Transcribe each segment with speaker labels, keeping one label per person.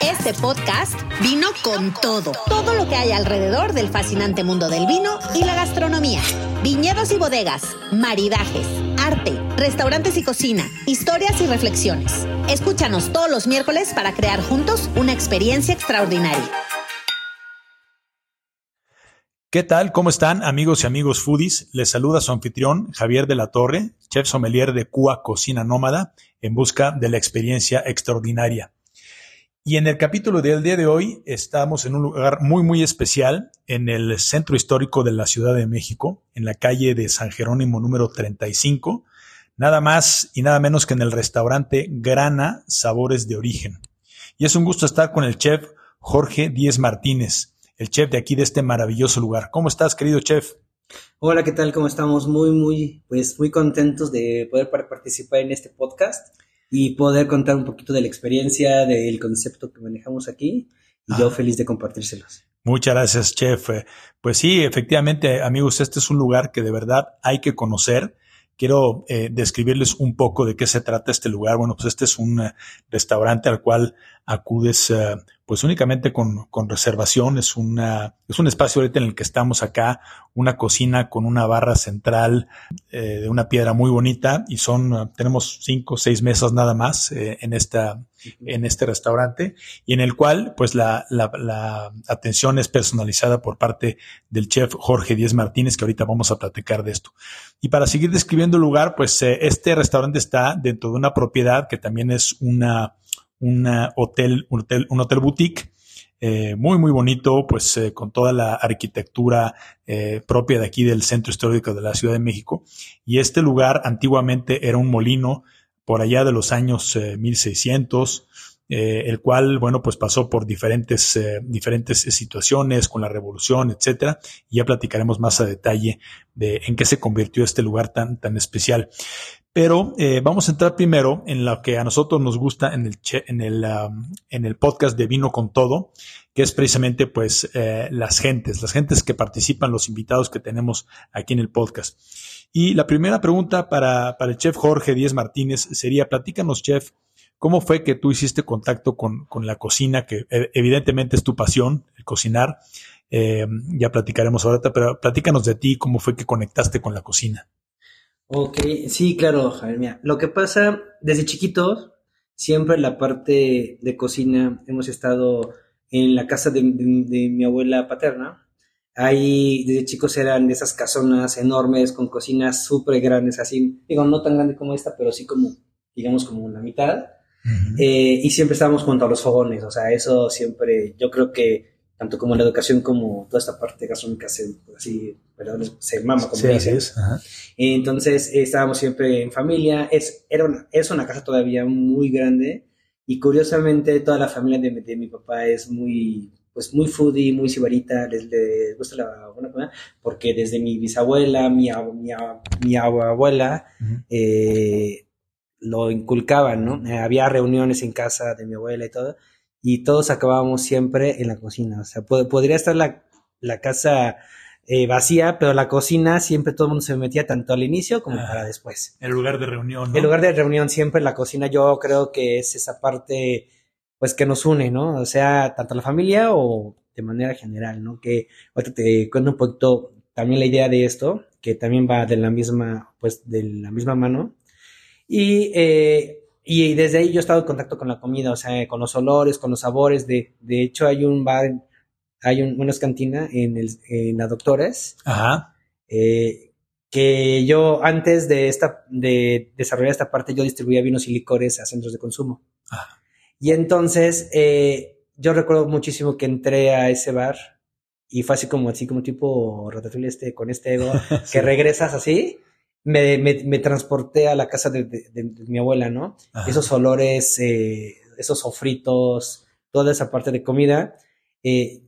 Speaker 1: Este podcast vino con todo. Todo lo que hay alrededor del fascinante mundo del vino y la gastronomía. Viñedos y bodegas, maridajes, arte, restaurantes y cocina, historias y reflexiones. Escúchanos todos los miércoles para crear juntos una experiencia extraordinaria.
Speaker 2: ¿Qué tal? ¿Cómo están amigos y amigos foodies? Les saluda su anfitrión Javier de la Torre, chef sommelier de Cua Cocina Nómada, en busca de la experiencia extraordinaria. Y en el capítulo del día de hoy estamos en un lugar muy, muy especial, en el centro histórico de la Ciudad de México, en la calle de San Jerónimo número 35, nada más y nada menos que en el restaurante Grana Sabores de Origen. Y es un gusto estar con el chef Jorge Díez Martínez, el chef de aquí de este maravilloso lugar. ¿Cómo estás, querido chef?
Speaker 3: Hola, ¿qué tal? ¿Cómo estamos? Muy, muy, pues muy contentos de poder participar en este podcast y poder contar un poquito de la experiencia, del concepto que manejamos aquí. Y yo feliz de compartírselos.
Speaker 2: Muchas gracias, chef. Pues sí, efectivamente, amigos, este es un lugar que de verdad hay que conocer. Quiero eh, describirles un poco de qué se trata este lugar. Bueno, pues este es un uh, restaurante al cual acudes uh, pues únicamente con, con, reservación. Es, una, es un espacio ahorita en el que estamos acá, una cocina con una barra central eh, de una piedra muy bonita y son, uh, tenemos cinco o seis mesas nada más eh, en, esta, en este restaurante y en el cual pues la, la, la, atención es personalizada por parte del chef Jorge Díez Martínez, que ahorita vamos a platicar de esto. Y para seguir describiendo el lugar, pues eh, este restaurante está dentro de una propiedad que también es una una hotel, un hotel, un hotel boutique. Eh, muy, muy bonito, pues eh, con toda la arquitectura eh, propia de aquí del centro histórico de la Ciudad de México. Y este lugar antiguamente era un molino por allá de los años 1600, el cual, bueno, pues pasó por diferentes, diferentes situaciones con la revolución, etcétera. Y ya platicaremos más a detalle de en qué se convirtió este lugar tan, tan especial. Pero eh, vamos a entrar primero en lo que a nosotros nos gusta en el, en el, en el podcast de Vino con Todo, que es precisamente pues eh, las gentes, las gentes que participan, los invitados que tenemos aquí en el podcast. Y la primera pregunta para, para el chef Jorge Díez Martínez sería, platícanos, chef, ¿cómo fue que tú hiciste contacto con, con la cocina, que eh, evidentemente es tu pasión, el cocinar? Eh, ya platicaremos ahorita, pero platícanos de ti, cómo fue que conectaste con la cocina.
Speaker 3: Ok, sí, claro, Javier. Mira, lo que pasa desde chiquitos, siempre la parte de cocina hemos estado en la casa de, mi abuela paterna. Ahí desde chicos eran de esas casonas enormes con cocinas súper grandes, así, digo, no tan grande como esta, pero sí como, digamos, como la mitad. Eh, y siempre estábamos junto a los fogones, o sea, eso siempre, yo creo que tanto como la educación como toda esta parte gastronómica se, así, se mama, como dicen. Entonces estábamos siempre en familia, es, era una, es una casa todavía muy grande y curiosamente toda la familia de, de mi papá es muy, pues muy foodie, muy sibarita, les, les gusta la buena comida, porque desde mi bisabuela, mi, mi, mi abuela, eh, lo inculcaban, ¿no? Eh, había reuniones en casa de mi abuela y todo, y todos acabábamos siempre en la cocina. O sea, podría estar la, la casa eh, vacía, pero la cocina siempre todo el mundo se metía tanto al inicio como para después.
Speaker 2: El lugar de reunión. ¿no?
Speaker 3: El lugar de reunión siempre la cocina yo creo que es esa parte pues que nos une, ¿no? O sea, tanto la familia o de manera general, ¿no? Que ahorita te cuento un poquito también la idea de esto, que también va de la misma, pues de la misma mano. Y eh, y desde ahí yo he estado en contacto con la comida, o sea, con los olores, con los sabores. De, de hecho, hay un bar, hay un, una cantina en, el, en la Doctores.
Speaker 2: Ajá.
Speaker 3: Eh, que yo antes de esta de desarrollar esta parte yo distribuía vinos y licores a centros de consumo. Ajá. Y entonces eh, yo recuerdo muchísimo que entré a ese bar y fue así como así como tipo Ratatouille este con este ego que regresas así me, me, transporté a la casa de, mi abuela, ¿no? Esos olores, eh, esos sofritos, toda esa parte de comida. Eh,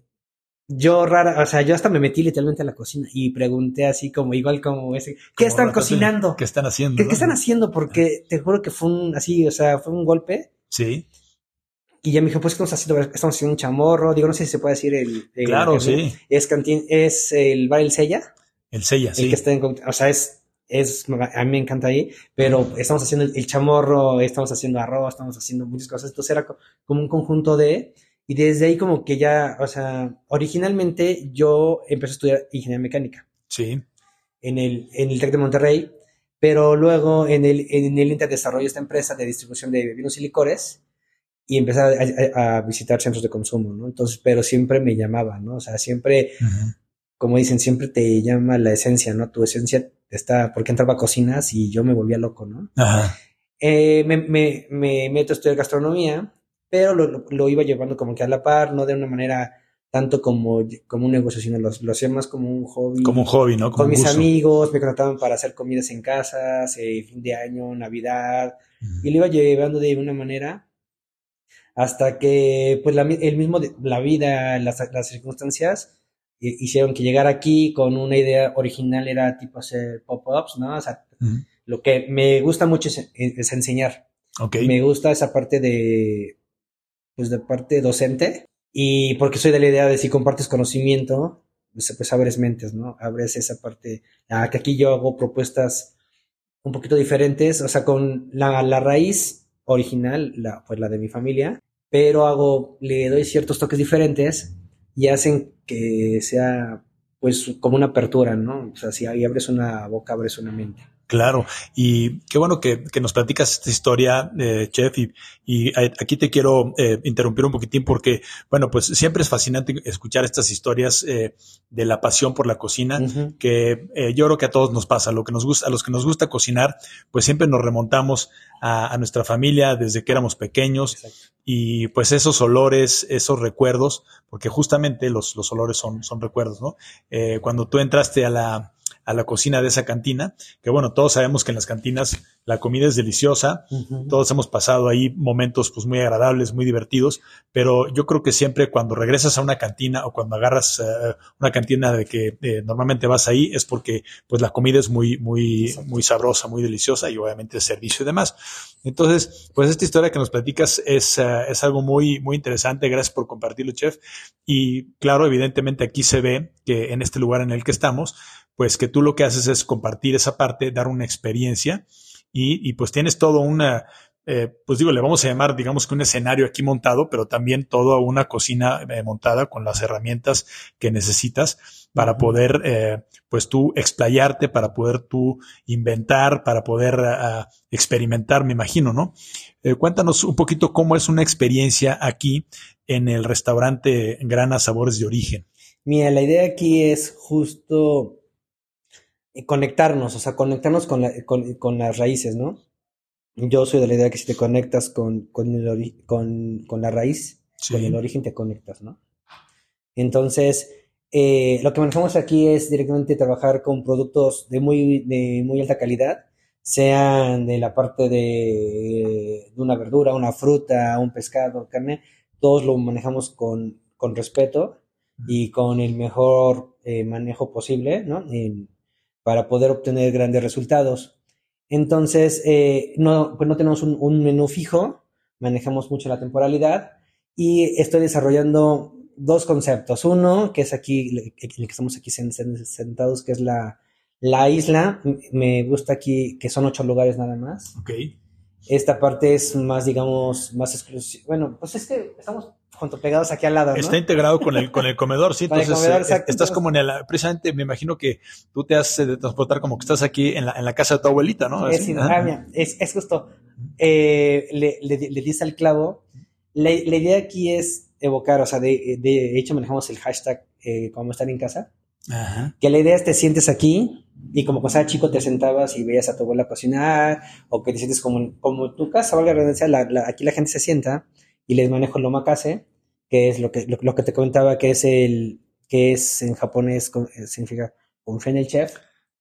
Speaker 3: yo rara, o sea, yo hasta me metí literalmente a la cocina y pregunté así como, igual como ese, ¿qué están cocinando?
Speaker 2: ¿Qué están haciendo?
Speaker 3: ¿Qué, están haciendo? Porque te juro que fue un, así, o sea, fue un golpe.
Speaker 2: Sí.
Speaker 3: Y ya me dijo, pues, ¿qué estamos haciendo? Estamos haciendo un chamorro. Digo, no sé si se puede decir el...
Speaker 2: claro, sí.
Speaker 3: Es cantín, es el bar El Sella.
Speaker 2: El Sella, sí.
Speaker 3: El que está en, o sea, es es, a mí me encanta ahí, pero estamos haciendo el, chamorro, estamos haciendo arroz, estamos haciendo muchas cosas, entonces era como un conjunto de, y desde ahí como que ya, o sea, originalmente yo empecé a estudiar ingeniería mecánica.
Speaker 2: Sí.
Speaker 3: En el, en el TEC de Monterrey, pero luego en el, en el Inter desarrollé esta empresa de distribución de vinos y licores y empecé a, visitar centros de consumo, ¿no? Entonces, pero siempre me llamaba, ¿no? O sea, siempre, como dicen, siempre te llama la esencia, ¿no? Tu esencia está, porque entraba a cocinas y yo me volvía loco, ¿no? Ajá. Eh, me, me, me, meto a estudiar gastronomía, pero lo, lo, iba llevando como que a la par, no de una manera tanto como, como un negocio, sino lo, lo hacía más como un hobby.
Speaker 2: Como un hobby, ¿no?
Speaker 3: con mis amigos, me contrataban para hacer comidas en casa, fin de año, Navidad, y lo iba llevando de una manera hasta que pues la, el mismo la vida, las, las circunstancias hicieron que llegar aquí con una idea original era tipo hacer pop-ups, ¿no? O sea, lo que me gusta mucho es, es enseñar.
Speaker 2: Okay.
Speaker 3: Me gusta esa parte de, pues de parte docente y porque soy de la idea de si compartes conocimiento, pues, pues abres mentes, ¿no? Abres esa parte, ah, que aquí yo hago propuestas un poquito diferentes, o sea, con la, la raíz original, la, pues la de mi familia, pero hago, le doy ciertos toques diferentes y hacen que sea pues como una apertura, ¿no? O sea, si abres una boca, abres una mente.
Speaker 2: Claro, y qué bueno que, nos platicas esta historia, eh, Chef, y, aquí te quiero eh, interrumpir un poquitín porque, bueno, pues siempre es fascinante escuchar estas historias eh, de la pasión por la cocina, que eh, yo creo que a todos nos pasa, lo que nos gusta, a los que nos gusta cocinar, pues siempre nos remontamos a, nuestra familia desde que éramos pequeños. Y pues esos olores, esos recuerdos, porque justamente los, los olores son, son recuerdos, ¿no? cuando tú entraste a la a la cocina de esa cantina, que bueno, todos sabemos que en las cantinas la comida es deliciosa, todos hemos pasado ahí momentos pues muy agradables, muy divertidos, pero yo creo que siempre cuando regresas a una cantina o cuando agarras eh, una cantina de que eh, normalmente vas ahí es porque pues la comida es muy, muy, muy sabrosa, muy deliciosa y obviamente el servicio y demás. Entonces, pues esta historia que nos platicas es, eh, es algo muy, muy interesante. Gracias por compartirlo, chef. Y claro, evidentemente aquí se ve que en este lugar en el que estamos, pues que tú lo que haces es compartir esa parte, dar una experiencia y, y pues tienes todo una, eh, pues digo, le vamos a llamar, digamos que un escenario aquí montado, pero también toda una cocina eh, montada con las herramientas que necesitas para poder, eh, pues tú explayarte, para poder tú inventar, para poder experimentar, me imagino, ¿no? cuéntanos un poquito cómo es una experiencia aquí en el restaurante Grana Sabores de Origen.
Speaker 3: Mira, la idea aquí es justo conectarnos, o sea, conectarnos con, con, las raíces, ¿no? Yo soy de la idea que si te conectas con, con, el con, con la raíz, con el origen te conectas, ¿no? Entonces, eh, lo que manejamos aquí es directamente trabajar con productos de muy, de muy alta calidad, sean de la parte de, de una verdura, una fruta, un pescado, carne, todos lo manejamos con, con respeto y con el mejor eh, manejo posible, ¿no? Para poder obtener grandes resultados. Entonces, eh, no, pues no tenemos un, menú fijo, manejamos mucho la temporalidad y estoy desarrollando dos conceptos. Uno, que es aquí, en el que estamos aquí sentados, que es la, la isla. Me gusta aquí que son ocho lugares nada más.
Speaker 2: Ok.
Speaker 3: Esta parte es más, digamos, más exclusiva. Bueno, pues es que estamos junto pegados aquí al lado. ¿no?
Speaker 2: Está integrado con el, con el comedor, sí. entonces, eh, estás como en el, precisamente me imagino que tú te haces de transportar como que estás aquí en la, en la casa de tu abuelita, ¿no?
Speaker 3: Es, es, es, justo, eh, le, le, le dice al clavo. La, la, idea aquí es evocar, o sea, de, de hecho manejamos el hashtag eh, como estar en casa. Ajá. Que la idea es te sientes aquí y como cuando chico te sentabas y veías a tu abuela cocinar o que te sientes como, como tu casa, valga la redundancia, la, aquí la gente se sienta y les manejo el omakase, que es lo que, lo, que te comentaba, que es el, que es en japonés, eh, significa confía en el chef.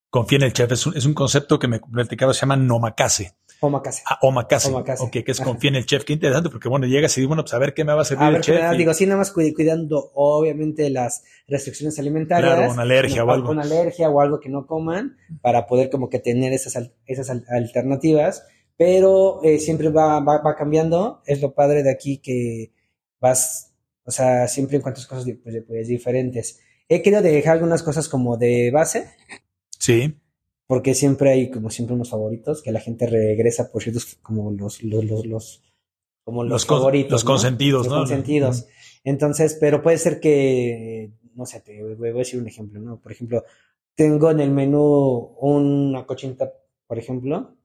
Speaker 2: Confía en el chef, es un, es un concepto que me platicaba, se llama nomakase.
Speaker 3: Omakase.
Speaker 2: Ah, omakase. omakase. Ok, que es confía en el chef. Qué interesante, porque bueno, llegas y dices, bueno, pues a ver qué me va a servir a ver, el chef.
Speaker 3: Digo, sí, nada más cuidando, obviamente, las restricciones alimentarias.
Speaker 2: Claro, una alergia o algo.
Speaker 3: Una alergia o algo que no coman, para poder como que tener esas, esas alternativas pero eh, siempre va, va, va, cambiando. Es lo padre de aquí que vas, o sea, siempre encuentras cosas pues, pues, diferentes. He querido dejar algunas cosas como de base.
Speaker 2: Sí.
Speaker 3: porque siempre hay como siempre unos favoritos que la gente regresa por ciertos como los los los, los como los, favoritos,
Speaker 2: los consentidos,
Speaker 3: los
Speaker 2: ¿no?
Speaker 3: consentidos. Entonces, pero puede ser que no sé, te voy a decir un ejemplo, ¿no? Por ejemplo, tengo en el menú una cochinita, por ejemplo,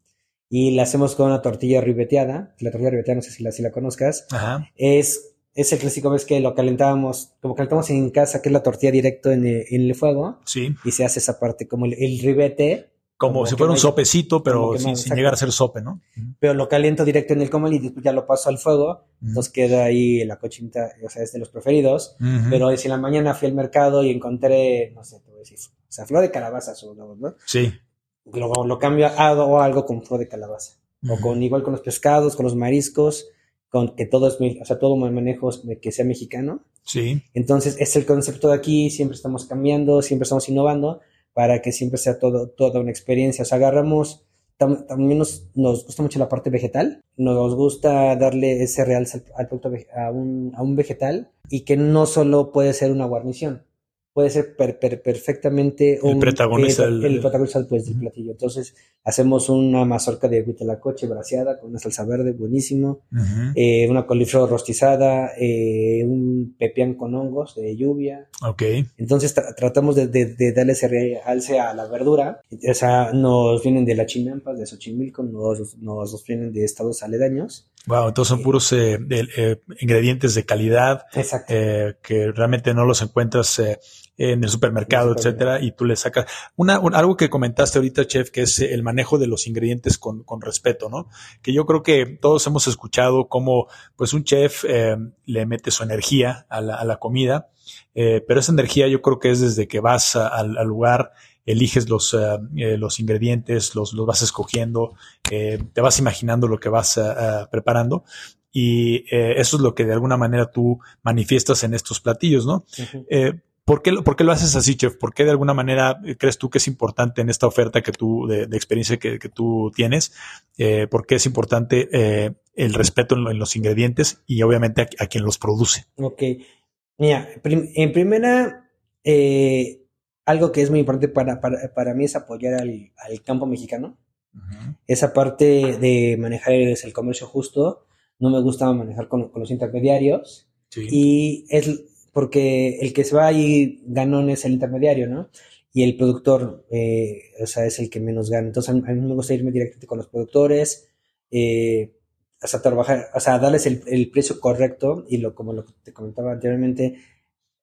Speaker 3: y la hacemos con una tortilla ribeteada. La tortilla ribeteada, no sé si la, si la conozcas.
Speaker 2: Ajá.
Speaker 3: Es, es el clásico, ves que lo calentábamos, como calentamos en casa, que es la tortilla directo en el, en el fuego.
Speaker 2: Sí.
Speaker 3: Y se hace esa parte, como el, el ribete.
Speaker 2: Como, si fuera un sopecito, pero sin, sin llegar a ser sope, ¿no?
Speaker 3: Pero lo caliento directo en el comal y después ya lo paso al fuego. Entonces queda ahí la cochinita, o sea, es de los preferidos. Pero si en la mañana fui al mercado y encontré, no sé, te voy a decir, o sea, flor de calabaza, ¿no?
Speaker 2: Sí.
Speaker 3: Lo, lo cambio a algo con flor de calabaza. O con igual con los pescados, con los mariscos, con que todo es, o sea, todo manejo que sea mexicano.
Speaker 2: Sí.
Speaker 3: Entonces, es el concepto de aquí, siempre estamos cambiando, siempre estamos innovando para que siempre sea todo, toda una experiencia. O sea, agarramos, tam, también nos, nos, gusta mucho la parte vegetal, nos gusta darle ese realce al, al producto a un, a un vegetal y que no solo puede ser una guarnición, puede ser per, per, perfectamente
Speaker 2: un, el protagonista,
Speaker 3: el, el, el protagonista pues, del platillo. Entonces, hacemos una mazorca de huitlacoche braseada con una salsa verde, buenísimo,
Speaker 2: uh -huh.
Speaker 3: eh, una coliflor rostizada, eh, un pepián con hongos de lluvia.
Speaker 2: Ok.
Speaker 3: Entonces, tra tratamos de, de, de, darle ese realce a la verdura. O sea, nos vienen de la chinampas, de Xochimilco, nos, nos, vienen de estados aledaños.
Speaker 2: Wow, entonces son puros eh, eh, ingredientes de calidad eh, que realmente no los encuentras eh, en el supermercado, etcétera, y tú le sacas una, un, algo que comentaste ahorita, chef, que es el manejo de los ingredientes con, con respeto, ¿no? Que yo creo que todos hemos escuchado cómo, pues, un chef eh, le mete su energía a la, a la comida, eh, pero esa energía yo creo que es desde que vas a, al, al lugar, eliges los, uh, eh, los ingredientes, los, los vas escogiendo, eh, te vas imaginando lo que vas uh, preparando y eh, eso es lo que de alguna manera tú manifiestas en estos platillos, ¿no? -huh. ¿Por qué, ¿Por qué, lo haces así, chef? ¿Por qué de alguna manera crees tú que es importante en esta oferta que tú, de, de experiencia que, que, tú tienes? Eh, ¿Por qué es importante eh, el respeto en, en, los ingredientes y obviamente a, a, quien los produce?
Speaker 3: Ok. Mira, prim en primera, eh, algo que es muy importante para, para, para mí es apoyar al, al campo mexicano. Uh -huh. Esa parte de manejar el, el, comercio justo, no me gusta manejar con, con los intermediarios.
Speaker 2: Sí.
Speaker 3: Y es porque el que se va ahí ganón es el intermediario, ¿no? Y el productor, eh, o sea, es el que menos gana. Entonces, a mí, me gusta irme directamente con los productores, eh, hasta trabajar, o sea, darles el, el, precio correcto y lo como lo que te comentaba anteriormente,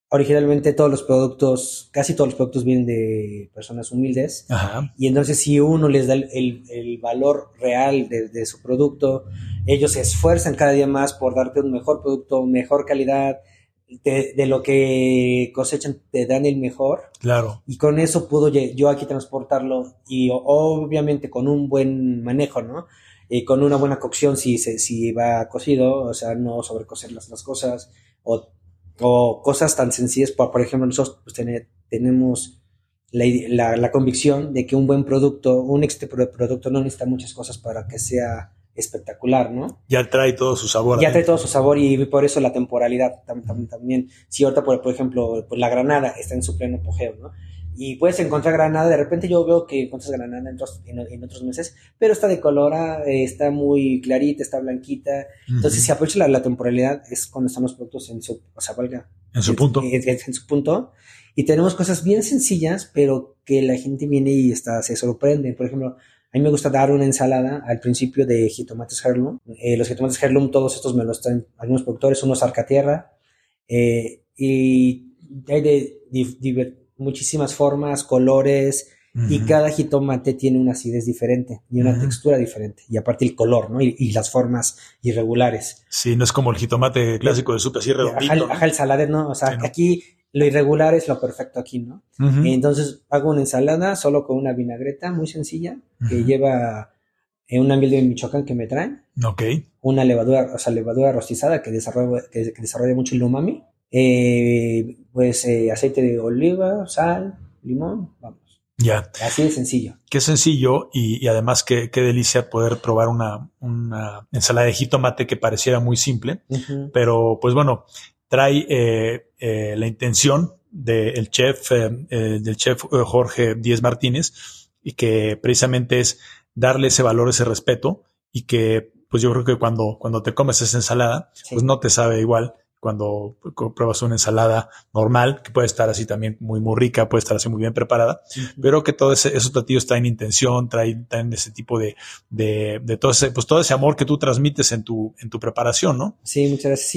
Speaker 3: originalmente todos los productos, casi todos los productos vienen de personas humildes.
Speaker 2: Ajá.
Speaker 3: Y entonces si uno les da el, el, el valor real de, de, su producto, ellos se esfuerzan cada día más por darte un mejor producto, mejor calidad, de, de, lo que cosechan te dan el mejor.
Speaker 2: Claro.
Speaker 3: Y con eso puedo yo aquí transportarlo y obviamente con un buen manejo, ¿no? Y con una buena cocción si, si va cocido, o sea, no sobrecocer las, las cosas o, o, cosas tan sencillas. Por, por ejemplo, nosotros pues, ten, tenemos la, la, la, convicción de que un buen producto, un éxito producto no necesita muchas cosas para que sea espectacular, ¿no?
Speaker 2: Ya trae todo su sabor.
Speaker 3: Ya trae todo su sabor y por eso la temporalidad también. también. Si ahorita, por, por ejemplo, pues la granada está en su pleno apogeo, ¿no? Y puedes encontrar granada, de repente yo veo que encuentras granada en otros, en, en otros meses, pero está de color, está muy clarita, está blanquita. Uh -huh. Entonces, si aprovecha la, la, temporalidad, es cuando están los productos en su, o sea, valga.
Speaker 2: En su punto.
Speaker 3: En, su punto. Y tenemos cosas bien sencillas, pero que la gente viene y está, se sorprende. Por ejemplo, a mí me gusta dar una ensalada al principio de jitomates heirloom. Eh, los jitomates heirloom, todos estos me los traen algunos productores, unos arcatierra. Eh, y hay de, de, de, muchísimas formas, colores, uh -huh. y cada jitomate tiene una acidez diferente y una uh -huh. textura diferente. Y aparte el color, ¿no? Y, y, las formas irregulares.
Speaker 2: Sí, no es como el jitomate clásico de supe así redondito.
Speaker 3: Ajá, ajá el saladet, ¿no? O sea, sí, ¿no? aquí lo irregular es lo perfecto aquí, ¿no? Uh -huh. Entonces hago una ensalada solo con una vinagreta muy sencilla que uh -huh. lleva eh, una miel de Michoacán que me traen.
Speaker 2: Ok.
Speaker 3: Una levadura, o sea, levadura rostizada que desarrolla, que, que desarrolla mucho el umami. Eh, pues eh, aceite de oliva, sal, limón, vamos.
Speaker 2: Ya.
Speaker 3: Así de sencillo.
Speaker 2: Qué sencillo y, y además qué, qué, delicia poder probar una, una, ensalada de jitomate que pareciera muy simple, uh -huh. pero pues bueno, trae eh, eh, la intención del chef, eh, del chef Jorge Díez Martínez y que precisamente es darle ese valor, ese respeto y que pues yo creo que cuando, cuando te comes esa ensalada, pues no te sabe igual cuando pruebas una ensalada normal, que puede estar así también muy, muy rica, puede estar así muy bien preparada, pero que todos esos platillos traen intención, traen, traen ese tipo de, de, de, todo ese, pues todo ese amor que tú transmites en tu, en tu preparación, ¿no?
Speaker 3: Sí, muchas gracias.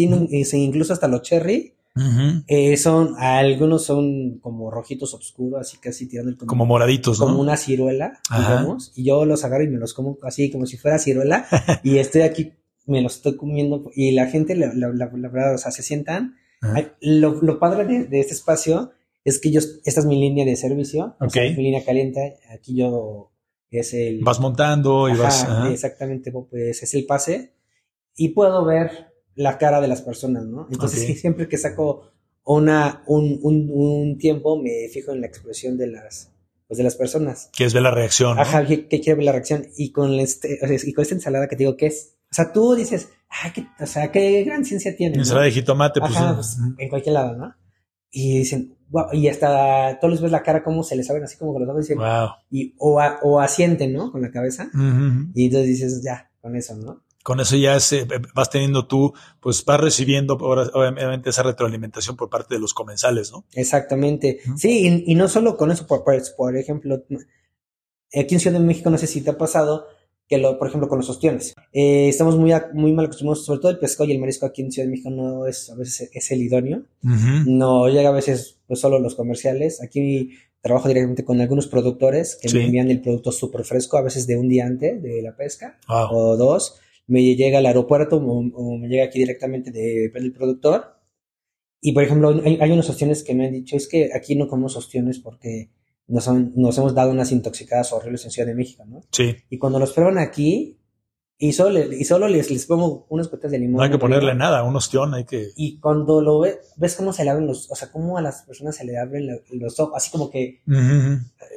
Speaker 3: Sí, incluso hasta los cherry, eh, son, algunos son como rojitos oscuros, así casi tirando el
Speaker 2: como, como moraditos,
Speaker 3: Como una ciruela, digamos, y yo los agarro y me los como así como si fuera ciruela, y estoy aquí me lo estoy comiendo y la gente, la, la, verdad, o sea, se sientan. lo, lo, padre de, este espacio es que yo, esta es mi línea de servicio, mi línea caliente, aquí yo es el...
Speaker 2: Vas montando y vas...
Speaker 3: Exactamente, pues es el pase y puedo ver la cara de las personas, ¿no? Entonces siempre que saco una, un, un, un, tiempo me fijo en la expresión de las, pues de las personas.
Speaker 2: Quieres ver la reacción.
Speaker 3: Ajá, que, quiero ver la reacción. Y con, este, y con esta ensalada que te digo, ¿qué es? O sea, tú dices, ay, qué, o sea, qué gran ciencia tiene.
Speaker 2: Ensalada de jitomate,
Speaker 3: pues, pues en cualquier lado, ¿no? Y dicen, wow, y hasta todos les ves la cara como se les abren así como que los ojos dicen, wow. y, o, o asienten, ¿no? Con la cabeza. Y entonces dices, ya, con eso, ¿no?
Speaker 2: Con eso ya se, vas teniendo tú, pues vas recibiendo obviamente esa retroalimentación por parte de los comensales, ¿no?
Speaker 3: Exactamente. Sí, y, no solo con eso, por, por ejemplo, aquí en Ciudad de México, no sé si te ha pasado, que lo, por ejemplo, con los ostiones. Eh, estamos muy, muy mal acostumbrados, sobre todo el pescado y el marisco aquí en Ciudad de México no es, a veces es el idóneo. No llega a veces pues, solo los comerciales. Aquí trabajo directamente con algunos productores que me envían el producto súper fresco, a veces de un día antes de la pesca o dos. Me llega al aeropuerto o, me llega aquí directamente de, del productor. Y por ejemplo, hay, hay unos ostiones que me han dicho, es que aquí no comemos ostiones porque nos, nos hemos dado unas intoxicadas horribles en Ciudad de México, ¿no?
Speaker 2: Sí.
Speaker 3: Y cuando los prueban aquí, y solo, y solo les, les pongo unas gotas de limón.
Speaker 2: No hay que ponerle nada, un ostión, hay que...
Speaker 3: Y cuando lo ves, ves cómo se le abren los, o sea, cómo a las personas se le abren los ojos, así como que...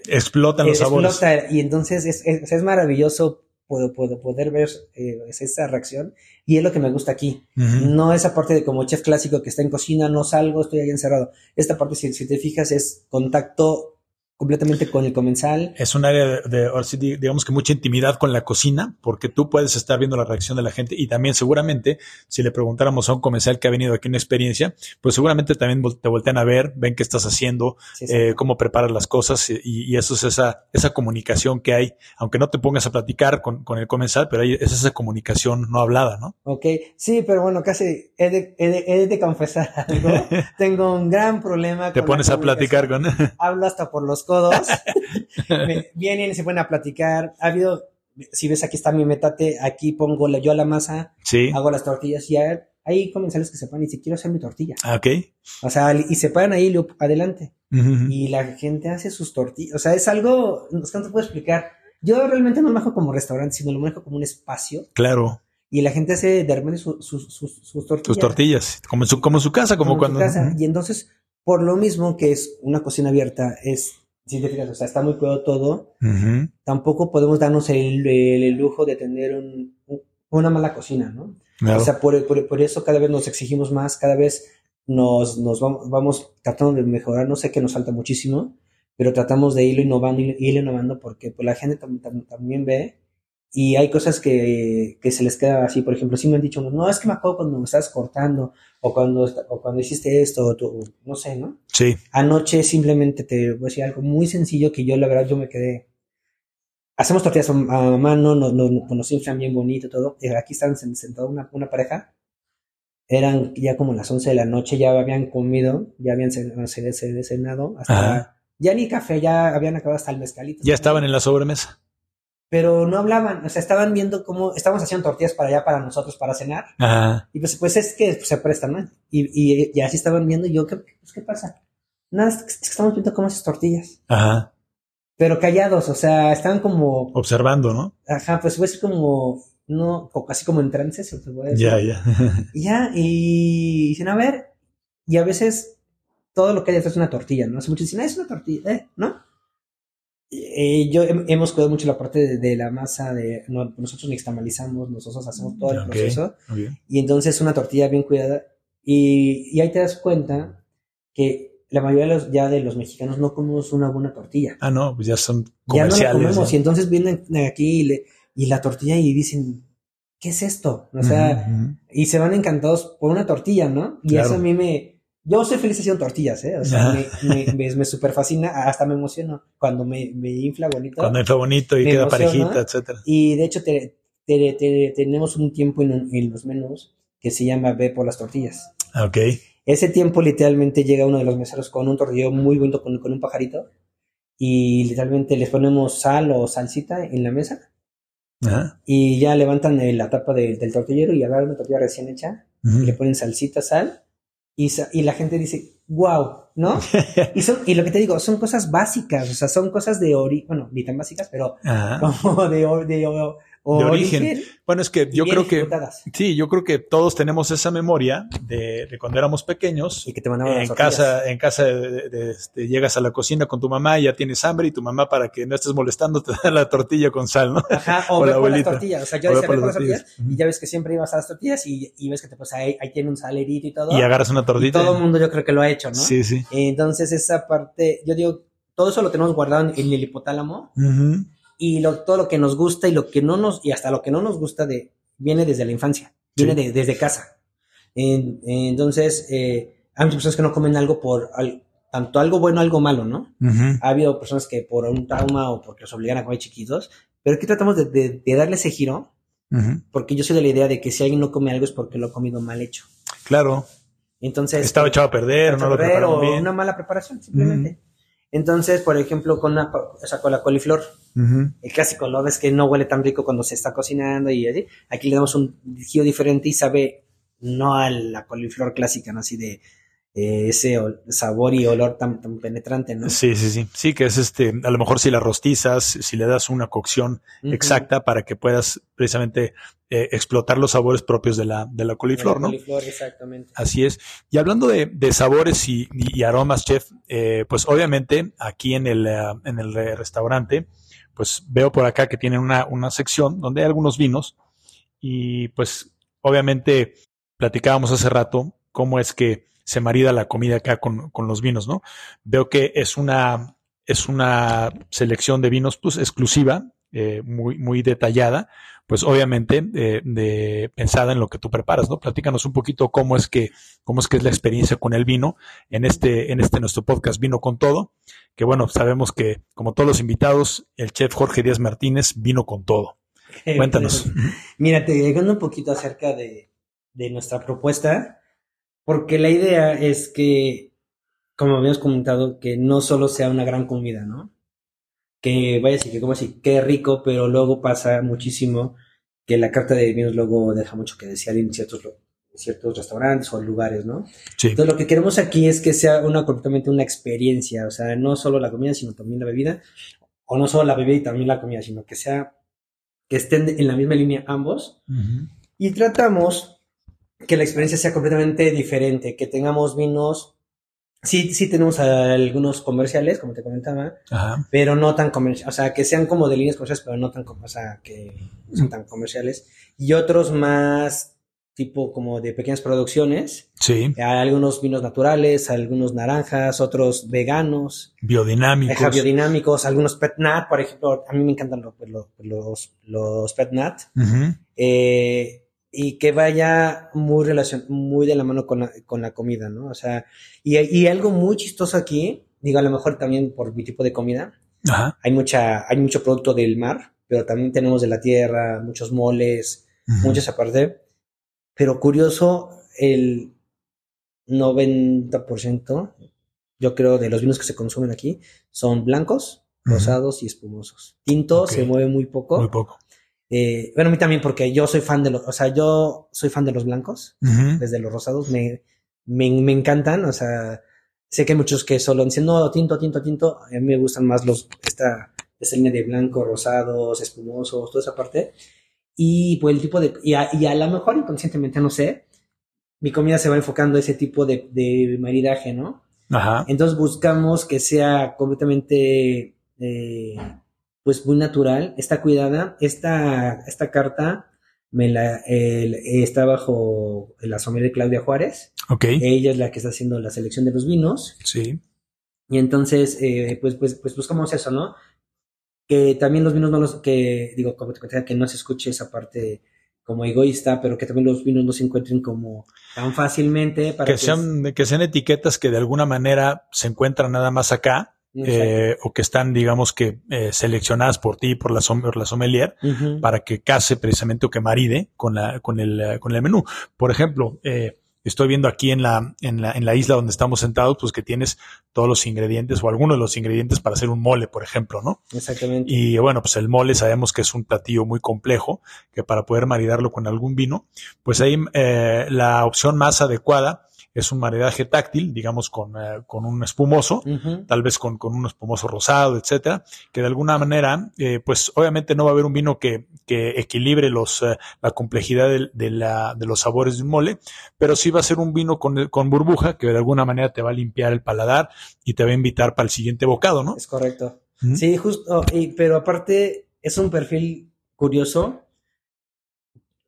Speaker 2: Explotan los sabores.
Speaker 3: y entonces es, es, es maravilloso puedo, puedo poder ver eh, esa reacción y es lo que me gusta aquí. No esa parte de como chef clásico que está en cocina, no salgo, estoy ahí encerrado. Esta parte, si, si te fijas, es contacto completamente con el comensal.
Speaker 2: Es un área de, digamos que mucha intimidad con la cocina, porque tú puedes estar viendo la reacción de la gente y también seguramente, si le preguntáramos a un comensal que ha venido aquí una experiencia, pues seguramente también te voltean a ver, ven qué estás haciendo, eh, cómo preparas las cosas y, eso es esa, esa comunicación que hay, aunque no te pongas a platicar con, con el comensal, pero hay, es esa comunicación no hablada, ¿no?
Speaker 3: Ok, sí, pero bueno, casi he de, he de, confesar algo. Tengo un gran problema.
Speaker 2: Te pones a platicar con...
Speaker 3: Hablo hasta por los todos, vienen y se ponen a platicar. Ha habido, si ves aquí está mi metate, aquí pongo la, yo la masa, hago las tortillas y hay, comensales que se paran y si quiero hacer mi tortilla.
Speaker 2: Ah, ok.
Speaker 3: O sea, y se paran ahí adelante. Y la gente hace sus tortillas. O sea, es algo, no te puedo explicar. Yo realmente no lo manejo como restaurante, sino lo manejo como un espacio.
Speaker 2: Claro.
Speaker 3: Y la gente hace de repente sus tortillas.
Speaker 2: Sus tortillas, como en su, como su casa, como, cuando.
Speaker 3: Y entonces, por lo mismo que es una cocina abierta, es si te fijas, o sea, está muy cuidado todo. Tampoco podemos darnos el, el, lujo de tener un, una mala cocina, ¿no? O sea, por, por, por, eso cada vez nos exigimos más, cada vez nos, nos vamos, vamos, tratando de mejorar. No sé que nos falta muchísimo, pero tratamos de irlo innovando, irlo innovando porque pues, la gente también ve y hay cosas que, que, se les queda así, por ejemplo, si me han dicho, no, es que me acuerdo cuando me estás cortando, o cuando, o cuando hiciste esto, o tú, no sé, ¿no?
Speaker 2: Sí.
Speaker 3: Anoche simplemente te voy a decir algo muy sencillo que yo, la verdad, yo me quedé. Hacemos tortillas a mano, nos, nos, nos inflan bien bonito, todo. Y aquí estaban sentados una, una pareja. Eran ya como las 11 de la noche, ya habían comido, ya habían cenado, hasta. Ya ni café, ya habían acabado hasta el mezcalito.
Speaker 2: Ya estaban en la sobremesa
Speaker 3: pero no hablaban, o sea, estaban viendo cómo estábamos haciendo tortillas para allá para nosotros para cenar. Ajá. Y pues, pues es que se prestan, ¿no? Y, y, así estaban viendo y yo, ¿qué, pues, ¿qué pasa? Nada, es que estamos viendo cómo haces tortillas.
Speaker 2: Ajá.
Speaker 3: Pero callados, o sea, estaban como...
Speaker 2: Observando, ¿no?
Speaker 3: Ajá, pues fue así como, no, así como en trance, se puede
Speaker 2: decir. Ya, ya.
Speaker 3: y ya, y dicen, a ver, y a veces todo lo que hay detrás es una tortilla, ¿no? Hace muchos dicen, ah, es una tortilla, ¿eh? ¿No? Eh, yo hemos cuidado mucho la parte de, la masa, de nosotros nixtamalizamos, nosotros hacemos todo el proceso. Y entonces una tortilla bien cuidada. Y, y, ahí te das cuenta que la mayoría de los, ya de los mexicanos no comemos una buena tortilla.
Speaker 2: Ah, no, pues ya son
Speaker 3: Ya no
Speaker 2: comerciales.
Speaker 3: la comemos y entonces vienen aquí y, le- y la tortilla y dicen, ¿qué es esto? O sea, y se van encantados por una tortilla, ¿no? Y
Speaker 2: Claro.
Speaker 3: eso a mí me... Yo soy feliz haciendo tortillas, ¿eh? O sea, me, me, me, me super fascina, hasta me emociono cuando me, me infla bonito.
Speaker 2: Cuando entra bonito y queda
Speaker 3: emociona.
Speaker 2: parejita, etcétera.
Speaker 3: Y de hecho te- te- te- tenemos un tiempo en, en los menús que se llama Ve por las tortillas.
Speaker 2: Ah, Ok.
Speaker 3: Ese tiempo literalmente llega uno de los meseros con un tortillero muy bonito con, con un pajarito y literalmente les ponemos sal o salsita en la mesa
Speaker 2: Ajá.
Speaker 3: y ya levantan eh, la tapa de- del tortillero y agarran una tortilla recién hecha y le ponen salsita, sal y, y la gente dice, wow, ¿no? y, son, y lo que te digo, son cosas básicas, o sea, son cosas de origen, bueno, ni tan básicas, pero
Speaker 2: Ajá.
Speaker 3: como de, or- de,
Speaker 2: De origen. Bueno, es que yo creo que sí, yo creo que todos tenemos esa memoria de, de cuando éramos pequeños.
Speaker 3: Y que te mandaban las
Speaker 2: En
Speaker 3: tortillas.
Speaker 2: casa, en casa de- de- este, llegas a la cocina con tu mamá y ya tienes hambre y tu mamá para que no estés molestando te da la tortilla con sal, ¿no?
Speaker 3: Ajá, o,
Speaker 2: la
Speaker 3: por las
Speaker 2: abuelita.
Speaker 3: tortillas. O sea, yo
Speaker 2: O
Speaker 3: decía,
Speaker 2: por las
Speaker 3: las tortillas. Y ya ves que siempre ibas a las tortillas y, y ves que te pues ahí, ahí tiene un salerito y todo.
Speaker 2: Y agarras una
Speaker 3: Y
Speaker 2: tortita.
Speaker 3: todo el mundo yo creo que lo ha hecho, ¿no?
Speaker 2: Sí, sí.
Speaker 3: Entonces esa parte, yo digo, todo eso lo tenemos guardado en, el hipotálamo
Speaker 2: Ujú.
Speaker 3: Y lo, todo lo que nos gusta y lo que no nos, y hasta lo que no nos gusta de, viene desde la infancia, viene de- desde casa. En- entonces, eh, hay muchas personas que no comen algo por al- tanto algo bueno, algo malo, ¿no? Ha habido personas que por un trauma o porque los obligan a comer chiquitos, pero aquí tratamos de, de- de darle ese giro, porque yo soy de la idea de que si alguien no come algo es porque lo ha comido mal hecho.
Speaker 2: Claro.
Speaker 3: Entonces,
Speaker 2: Estaba echado a perder, no lo
Speaker 3: perder o
Speaker 2: bien.
Speaker 3: una mala preparación, simplemente. Entonces, por ejemplo, con, una, o sea, con la coliflor, el clásico, ¿no? Ves que no huele tan rico cuando se está cocinando y así. Aquí le damos un giro diferente y sabe no a la coliflor clásica, ¿no? Así de eh, ese sabor y olor tan, tan penetrante, ¿no?
Speaker 2: Sí, sí, sí. Sí, que es este, a lo mejor si la rostizas, si le das una cocción exacta para que puedas precisamente eh, explotar los sabores propios de la, de la coliflor,
Speaker 3: La
Speaker 2: ¿no?
Speaker 3: coliflor, exactamente.
Speaker 2: Así es. Y hablando de, de sabores y, y- y aromas, chef, eh, pues obviamente aquí en el, eh, en el re- restaurante, pues veo por acá que tienen una, una sección donde hay algunos vinos y pues obviamente platicábamos hace rato cómo es que se marida la comida acá con, con los vinos, ¿no? Veo que es una, es una selección de vinos pues exclusiva, eh, muy, muy detallada, pues obviamente eh, de, pensada en lo que tú preparas, ¿no? Platícanos un poquito cómo es que, cómo es que es la experiencia con el vino en este, en este nuestro podcast Vino con Todo, que bueno, sabemos que como todos los invitados, el chef Jorge Díaz Martínez vino con todo. Cuéntanos.
Speaker 3: Mira, te llegando un poquito acerca de, de nuestra propuesta, porque la idea es que, como habíamos comentado, que no solo sea una gran comida, ¿no? Que vaya así, que como así, qué rico, pero luego pasa muchísimo que la carta de vinos luego deja mucho que desear en ciertos, en ciertos restaurantes o lugares, ¿no?
Speaker 2: Sí,
Speaker 3: Entonces lo que queremos aquí es que sea una completamente una experiencia, o sea, no solo la comida, sino también la bebida, o no solo la bebida y también la comida, sino que sea, que estén en la misma línea ambos.
Speaker 2: Ujú.
Speaker 3: Y tratamos que la experiencia sea completamente diferente, que tengamos vinos, sí, sí tenemos algunos comerciales, como te comentaba,
Speaker 2: Ajá.
Speaker 3: pero no tan comerciales, o sea, que sean como de líneas comerciales, pero no tan, o sea, que no son tan comerciales, y otros más tipo como de pequeñas producciones,
Speaker 2: Sí,
Speaker 3: hay algunos vinos naturales, algunos naranjas, otros veganos,
Speaker 2: biodinámicos.
Speaker 3: ajá, biodinámicos, algunos pet nat, por ejemplo, a mí me encantan los, los, los, los pet nat, eh, y que vaya muy relacion muy de la mano con la, con la comida, ¿no? O sea, y, y algo muy chistoso aquí, digo, a lo mejor también por mi tipo de comida,
Speaker 2: Ajá.
Speaker 3: hay mucha, hay mucho producto del mar, pero también tenemos de la tierra, muchos moles, muchas aparte. Pero curioso, el 90%, yo creo, de los vinos que se consumen aquí son blancos, rosados y espumosos. Tinto se mueve muy poco.
Speaker 2: Muy poco.
Speaker 3: Eh, bueno, a mí también porque yo soy fan de los, o sea, yo soy fan de los blancos, desde los rosados, me, me, me encantan, o sea, sé que hay muchos que solo dicen, no, tinto, tinto, tinto, a mí me gustan más los, esta, esta línea de blanco, rosados, espumosos, toda esa parte, y pues el tipo de, y a, y a lo mejor inconscientemente, no sé, mi comida se va enfocando a ese tipo de, de maridaje, ¿no?
Speaker 2: Ajá.
Speaker 3: Entonces buscamos que sea completamente, eh, pues muy natural, está cuidada. Esta, esta carta me la, está bajo la sommelier de Claudia Juárez.
Speaker 2: Ok.
Speaker 3: Ella es la que está haciendo la selección de los vinos.
Speaker 2: Sí.
Speaker 3: Y entonces, eh, pues, pues, pues buscamos eso, ¿no? Que también los vinos no los, que, digo, como te contaba, que no se escuche esa parte como egoísta, pero que también los vinos no se encuentren como tan fácilmente para
Speaker 2: Que sean, que sean etiquetas que de alguna manera se encuentran nada más acá. Eh, o que están, digamos que, eh, seleccionadas por ti, por la, som- por la sommelier, para que case precisamente o que maride con la, con el, con el menú. Por ejemplo, eh, estoy viendo aquí en la, en la, en la isla donde estamos sentados, pues que tienes todos los ingredientes o algunos de los ingredientes para hacer un mole, por ejemplo, ¿no?
Speaker 3: Exactamente.
Speaker 2: Y bueno, pues el mole sabemos que es un platillo muy complejo, que para poder maridarlo con algún vino, pues ahí eh, la opción más adecuada es un maridaje táctil, digamos con, eh, con un espumoso, tal vez con, con un espumoso rosado, etcétera, que de alguna manera, eh, pues obviamente no va a haber un vino que, que equilibre los, eh, la complejidad de, la, de los sabores de un mole, pero sí va a ser un vino con, con burbuja que de alguna manera te va a limpiar el paladar y te va a invitar para el siguiente bocado, ¿no?
Speaker 3: Es correcto. Sí, justo, y- pero aparte es un perfil curioso.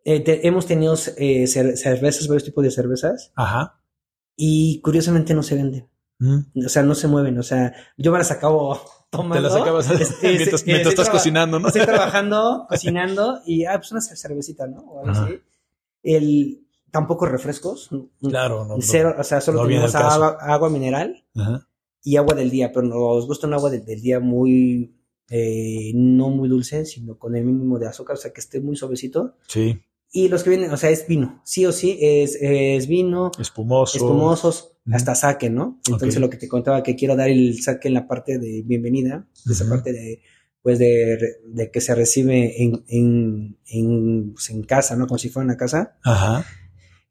Speaker 3: Eh, te- hemos tenido cer- cervezas, varios tipos de cervezas,
Speaker 2: Ajá.
Speaker 3: Y curiosamente no se venden.
Speaker 2: Mm.
Speaker 3: O sea, no se mueven. O sea, yo me las acabo tomando.
Speaker 2: Te las acabas
Speaker 3: Es- es-
Speaker 2: mientras,
Speaker 3: es-
Speaker 2: mientras
Speaker 3: estoy
Speaker 2: estás cocinando, ¿no?
Speaker 3: Estoy trabajando, cocinando, y ah, pues una cervecita, ¿no? O algo así. El, tampoco refrescos.
Speaker 2: Claro, no. no.
Speaker 3: Cero, o sea, solo
Speaker 2: no
Speaker 3: tenemos agua, agua mineral
Speaker 2: Ajá.
Speaker 3: y agua del día, pero nos gusta un agua de- del día muy, eh, no muy dulce, sino con el mínimo de azúcar, o sea, que esté muy suavecito.
Speaker 2: Sí,
Speaker 3: Y los que vienen, o sea, es vino, sí o sí, es, es vino,
Speaker 2: espumoso.
Speaker 3: espumosos, hasta saque, ¿no? Entonces lo que te contaba que quiero dar el saque en la parte de bienvenida, esa
Speaker 2: Ujú.
Speaker 3: parte de, pues de, de que se recibe en, en, en, pues, en casa, ¿no? Como si fuera una casa.
Speaker 2: Ajá.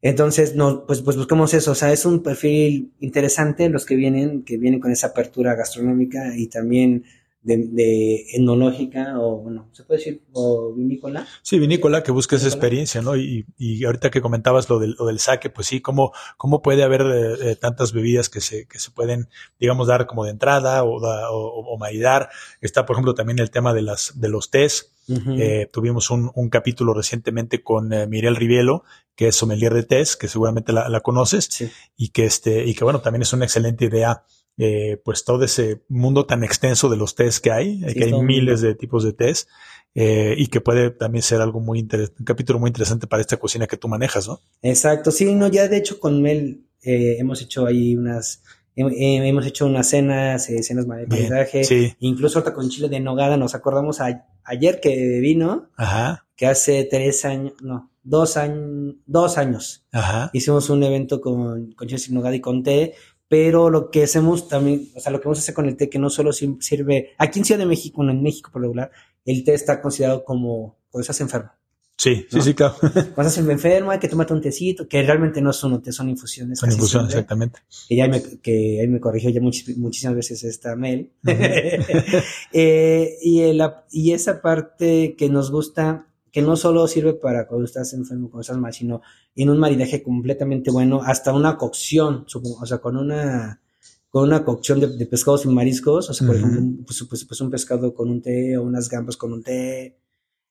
Speaker 3: Entonces, no, pues, pues buscamos eso, o sea, es un perfil interesante los que vienen, que vienen con esa apertura gastronómica y también de, de etnológica o, bueno, se puede decir, o vinícola.
Speaker 2: Sí, vinícola, que busca esa
Speaker 3: Vinícola.
Speaker 2: experiencia, ¿no? Y, y ahorita que comentabas lo del, lo del saque, pues sí, ¿cómo, cómo puede haber eh, eh, tantas bebidas que se, que se pueden, digamos, dar como de entrada o, da- o, o maridar? Está, por ejemplo, también el tema de las, de los tés. Eh, tuvimos un, un capítulo recientemente con eh, Mirel Rivielo, que es sommelier de tés, que seguramente la, la conoces.
Speaker 3: sí.
Speaker 2: y que este y que bueno también es una excelente idea eh, pues todo ese mundo tan extenso de los tés que hay
Speaker 3: Sí,
Speaker 2: que hay miles de tipos de tés eh, y que puede también ser algo muy interesante un capítulo muy interesante para esta cocina que tú manejas no
Speaker 3: Exacto, sí, no, ya de hecho con Mel eh, hemos hecho ahí unas, hem- hemos hecho unas cenas, eh, cenas de
Speaker 2: Bien,
Speaker 3: maridaje,
Speaker 2: sí.
Speaker 3: incluso ahorita con chile de nogada, nos acordamos a- ayer que vino,
Speaker 2: ajá.
Speaker 3: que hace tres años, no, dos años, dos años,
Speaker 2: ajá.
Speaker 3: hicimos un evento con, con chile de nogada y con té, pero lo que hacemos también, o sea, lo que vamos a hacer con el té, que no solo sirve, aquí en Ciudad de México, en México por lo regular, el té está considerado como cuando estás enfermo.
Speaker 2: sí sí
Speaker 3: ¿no?
Speaker 2: sí claro
Speaker 3: Cuando estás enfermo, hay que tomarte un tecito, que realmente no son un té, son infusiones.
Speaker 2: son infusiones exactamente
Speaker 3: Que ya me, que ahí me corrigió ya muchísimas veces esta.
Speaker 2: Ujú.
Speaker 3: Eh, y, el- y esa parte que nos gusta, que no solo sirve para cuando estás enfermo, cuando estás mal, sino en un maridaje completamente bueno, hasta una cocción, supongo, o sea, con una con una cocción de, de pescados y mariscos, o sea, por ejemplo, un- pues, pues- pues un pescado con un té o unas gambas con un té,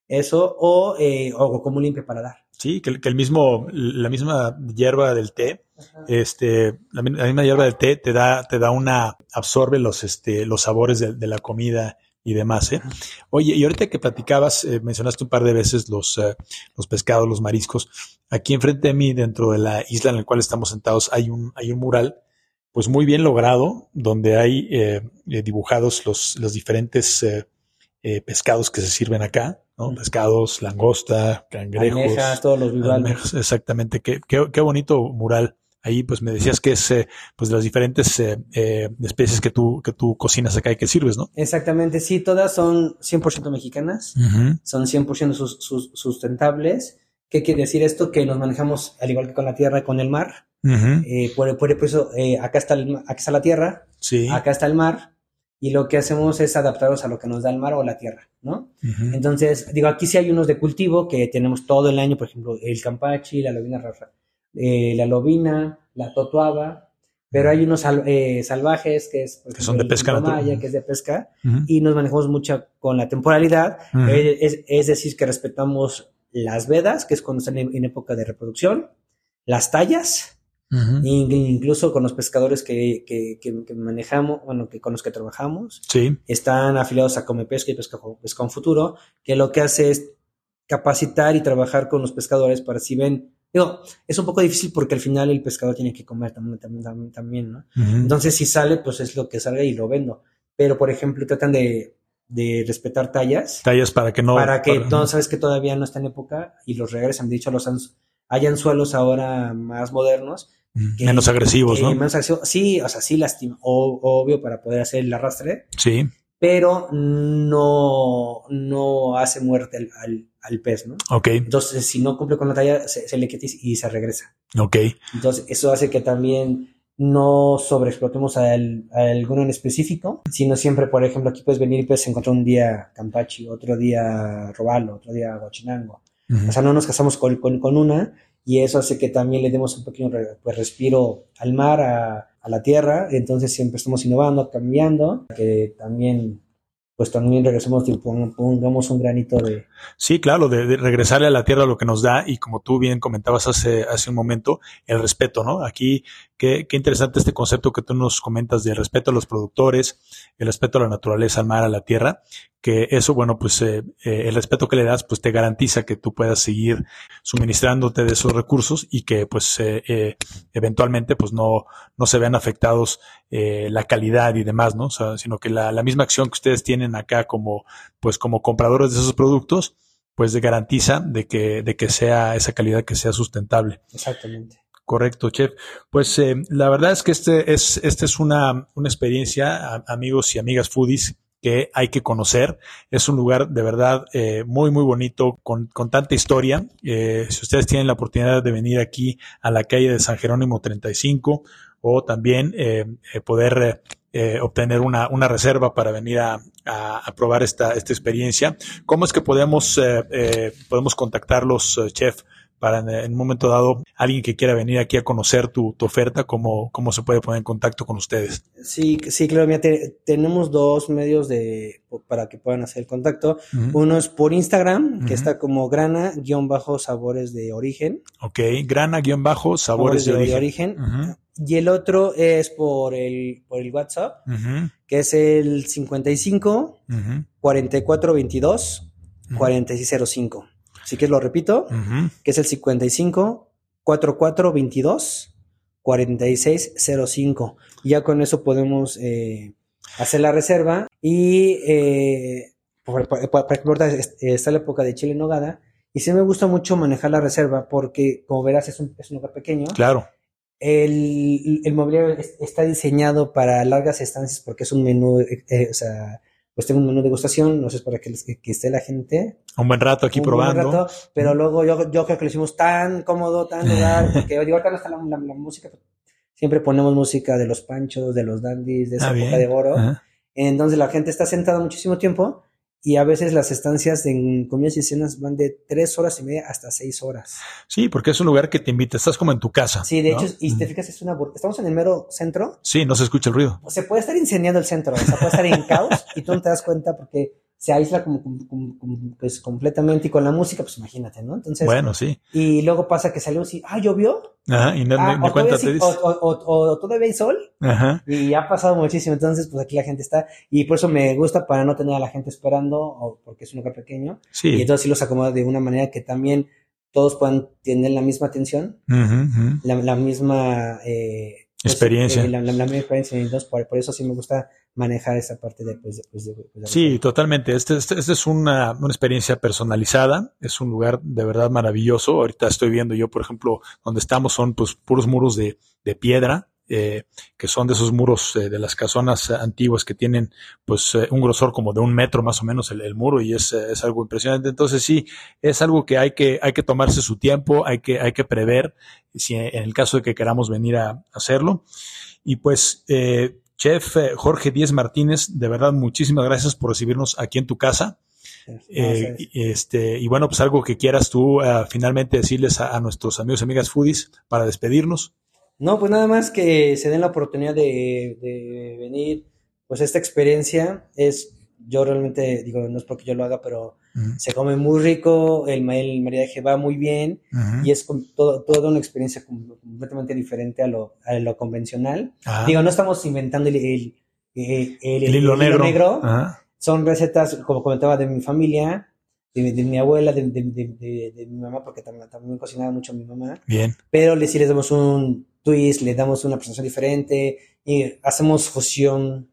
Speaker 3: eso, o, eh, o como un limpio para dar.
Speaker 2: sí que, el- que el mismo la misma hierba del té este la, mi- la misma hierba del té te da te da una absorbe los este los sabores de, de la comida y demás ¿eh? oye y ahorita que platicabas eh, mencionaste un par de veces los eh, los pescados los mariscos aquí enfrente de mí dentro de la isla en la cual estamos sentados hay un hay un mural pues muy bien logrado donde hay eh, eh, dibujados los los diferentes eh, pescados que se sirven acá ¿no? Pescados langosta cangrejos
Speaker 3: Almejas, todos los.
Speaker 2: Almejas, exactamente, qué, qué, qué bonito mural. Ahí pues me decías que es eh, pues de las diferentes eh, eh, especies que tú, que tú cocinas acá y que sirves, ¿no?
Speaker 3: Exactamente, sí, todas son 100% mexicanas, son 100% sus- sus- sustentables. ¿Qué quiere decir esto? Que nos manejamos al igual que con la tierra, con el mar. Eh, por, por- por eso, acá, está el acá está la tierra,
Speaker 2: Sí.
Speaker 3: acá está el mar, y lo que hacemos es adaptarnos a lo que nos da el mar o la tierra, ¿no? Entonces, digo, aquí sí hay unos de cultivo que tenemos todo el año, por ejemplo, el campachi, la lobina rafa, eh, la lobina, la totuaba, pero hay unos eh, salvajes que es,
Speaker 2: Que son de pesca natural.
Speaker 3: que es de pesca, y nos manejamos mucho con la temporalidad, eh, es, es decir, que respetamos las vedas, que es cuando están en, época de reproducción, las tallas, incluso con los pescadores que, que, manejamos, bueno, que con los que trabajamos,
Speaker 2: sí.
Speaker 3: están afiliados a Come Pesca y Pesca, Pesca un Futuro, que lo que hace es capacitar y trabajar con los pescadores para si ven Digo, es un poco difícil porque al final el pescador tiene que comer también, también, también ¿no? Entonces, si sale, pues es lo que salga y lo vendo. Pero, por ejemplo, tratan de, de respetar tallas.
Speaker 2: Tallas para que no.
Speaker 3: Para que no, sabes que todavía no está en época y los regresan. De hecho, los hay anzuelos ahora más modernos.
Speaker 2: menos agresivos, ¿no?
Speaker 3: Menos agresivos. Sí, o sea, sí lastima. obvio, para poder hacer el arrastre.
Speaker 2: Sí.
Speaker 3: Pero no, no hace muerte al, al pez, ¿no?
Speaker 2: Ok.
Speaker 3: Entonces, si no cumple con la talla, se, le quita y se regresa.
Speaker 2: Ok.
Speaker 3: Entonces, eso hace que también no sobreexplotemos a, alguno en específico, sino siempre, por ejemplo, aquí puedes venir y puedes encontrar un día campachi, otro día robalo, otro día guachinango. O sea, no nos casamos con, con, una y eso hace que también le demos un pequeño pues, respiro al mar, a, a la tierra, entonces siempre estamos innovando, cambiando, que también pues también regresemos pongamos un granito de...
Speaker 2: Sí, claro, de, regresarle a la tierra lo que nos da y como tú bien comentabas hace, hace un momento, el respeto, ¿no? Aquí, qué, qué interesante este concepto que tú nos comentas del respeto a los productores, el respeto a la naturaleza, al mar, a la tierra, que eso, bueno, pues eh, eh, el respeto que le das, pues te garantiza que tú puedas seguir suministrándote de esos recursos y que pues eh, eventualmente pues no, no se vean afectados la calidad y demás, ¿no? O sea, sino que la, la misma acción que ustedes tienen acá como, pues como compradores de esos productos, pues garantiza de que, de que sea esa calidad que sea sustentable.
Speaker 3: Exactamente.
Speaker 2: Correcto, chef. Pues la verdad es que este es, este es una, una experiencia, amigos y amigas foodies, que hay que conocer. Es un lugar de verdad eh, muy, muy bonito, con, con tanta historia. Eh, si ustedes tienen la oportunidad de venir aquí a la calle de San Jerónimo 35 o también eh, poder obtener una, una, reserva para venir a, a, probar esta, esta experiencia, ¿cómo es que podemos, podemos contactarlos, chef? para en, un momento dado alguien que quiera venir aquí a conocer tu, oferta, ¿cómo, ¿cómo se puede poner en contacto con ustedes?
Speaker 3: Sí, sí, claro, mira, tenemos dos medios de para que puedan hacer el contacto. Uno es por Instagram, que está como grana-sabores de origen.
Speaker 2: Ok, grana-sabores de, de, origen.
Speaker 3: Y el otro es por el, por el WhatsApp, que es el 55 44 22 4605. Así que lo repito, que es el 55 44 22 4605. Ya con eso podemos eh, hacer la reserva y eh, por, ejemplo, está la época de chile nogada y sí me gusta mucho manejar la reserva porque, como verás, es un, es un lugar pequeño.
Speaker 2: Claro.
Speaker 3: El, el mobiliario está diseñado para largas estancias porque es un menú, eh, o sea, pues tengo un menú de degustación, no sé, para que, que, esté la gente.
Speaker 2: Un buen rato aquí probando. Buen rato,
Speaker 3: pero luego yo, yo creo que lo hicimos tan cómodo, tan lugar, porque digo, ahorita no está la, música, siempre ponemos música de los panchos, de los dandies, de esa ah, época de oro. Entonces la gente está sentada muchísimo tiempo y a veces las estancias en comidas y cenas van de tres horas y media hasta seis horas.
Speaker 2: Sí, porque es un lugar que te invita, estás como en tu casa.
Speaker 3: Sí, de hecho, y te fijas, es una estamos en el mero centro.
Speaker 2: Sí, no se escucha el ruido.
Speaker 3: Se puede estar incendiando el centro, o sea, puede estar en caos y tú no te das cuenta porque se aísla como, pues completamente y con la música, pues imagínate, ¿no? Entonces.
Speaker 2: Bueno, sí.
Speaker 3: Y luego pasa que salió así, ah, llovió.
Speaker 2: Ajá, y no, ah, o, cuenta
Speaker 3: todavía o, todavía hay sol.
Speaker 2: Ajá.
Speaker 3: Y ha pasado muchísimo. Entonces, pues aquí la gente está. Y por eso me gusta para no tener a la gente esperando, o porque es un lugar pequeño.
Speaker 2: Sí.
Speaker 3: Y entonces sí los acomoda de una manera que también todos puedan tener la misma atención, La, misma eh,
Speaker 2: pues, experiencia.
Speaker 3: Eh, la, misma experiencia. Entonces, por, por, eso sí me gusta manejar esa parte de, pues, pues,
Speaker 2: sí, totalmente. Este, este, este, es una, una, experiencia personalizada. Es un lugar de verdad maravilloso. Ahorita estoy viendo yo, por ejemplo, donde estamos son pues puros muros de, de piedra. Eh, que son de esos muros eh, de las casonas antiguas que tienen pues eh, un grosor como de un metro más o menos el, el muro y es, es, algo impresionante. Entonces sí, es algo que hay que, hay que tomarse su tiempo, hay que, hay que prever si en el caso de que queramos venir a hacerlo. Y pues eh, Chef eh, Jorge Díez Martínez, de verdad, muchísimas gracias por recibirnos aquí en tu casa. Eh, este, y bueno, pues algo que quieras tú uh, finalmente decirles a, nuestros amigos y amigas foodies para despedirnos.
Speaker 3: No, pues nada más que se den la oportunidad de, venir, pues esta experiencia es yo realmente, digo, no es porque yo lo haga, pero se come muy rico, el, el maridaje va muy bien y es todo, toda una experiencia completamente diferente a lo, a lo convencional. Digo, no estamos inventando el, el,
Speaker 2: el, hilo negro.
Speaker 3: Son recetas, como comentaba, de mi familia, de, mi abuela, de, de, mi mamá, porque también, también cocinaba mucho mi mamá.
Speaker 2: Bien.
Speaker 3: Pero le, si les damos un twist, le damos una presentación diferente y hacemos fusión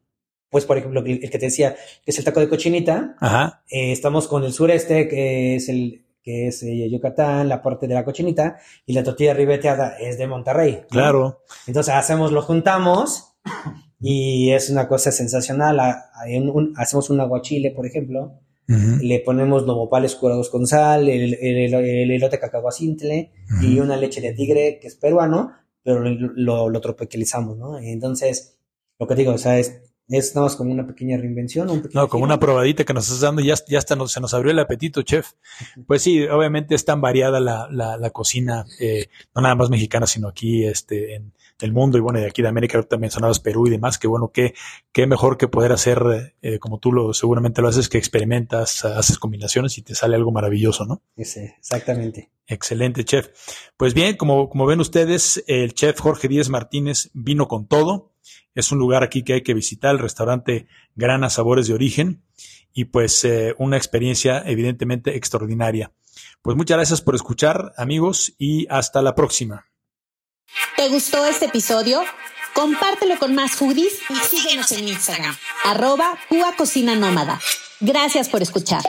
Speaker 3: pues por ejemplo, el que te decía, que es el taco de cochinita,
Speaker 2: Ajá.
Speaker 3: Eh, estamos con el sureste, que es el que es eh, Yucatán, la parte de la cochinita, y la tortilla ribeteada es de Monterrey.
Speaker 2: Claro.
Speaker 3: Entonces hacemos, lo juntamos, y es una cosa sensacional. hacemos un aguachile, por ejemplo, le ponemos nopales curados con sal, el, el, elote cacahuacintle y una leche de tigre que es peruano, pero lo, lo, tropicalizamos, ¿no? Entonces, lo que digo, o sea, es es nada más como una pequeña reinvención. Un
Speaker 2: no, como una probadita que nos estás dando y ya, ya hasta se nos abrió el apetito, chef. Pues sí, obviamente es tan variada la, la, la cocina, eh, no nada más mexicana, sino aquí este, en el mundo y bueno, de aquí de América, también mencionabas Perú y demás, que bueno, qué, qué mejor que poder hacer, eh, como tú lo seguramente lo haces, que experimentas, haces combinaciones y te sale algo maravilloso, ¿no?
Speaker 3: Sí, exactamente.
Speaker 2: Excelente, chef. Pues bien, como, como ven ustedes, el chef Jorge Díez Martínez vino con todo es un lugar aquí que hay que visitar, el restaurante Grana Sabores de Origen, y pues eh, una experiencia evidentemente extraordinaria. Pues muchas gracias por escuchar, amigos, y hasta la próxima.
Speaker 1: ¿Te gustó este episodio? Compártelo con más foodies y síguenos en Instagram, arroba Cocina Nómada. Gracias por escuchar.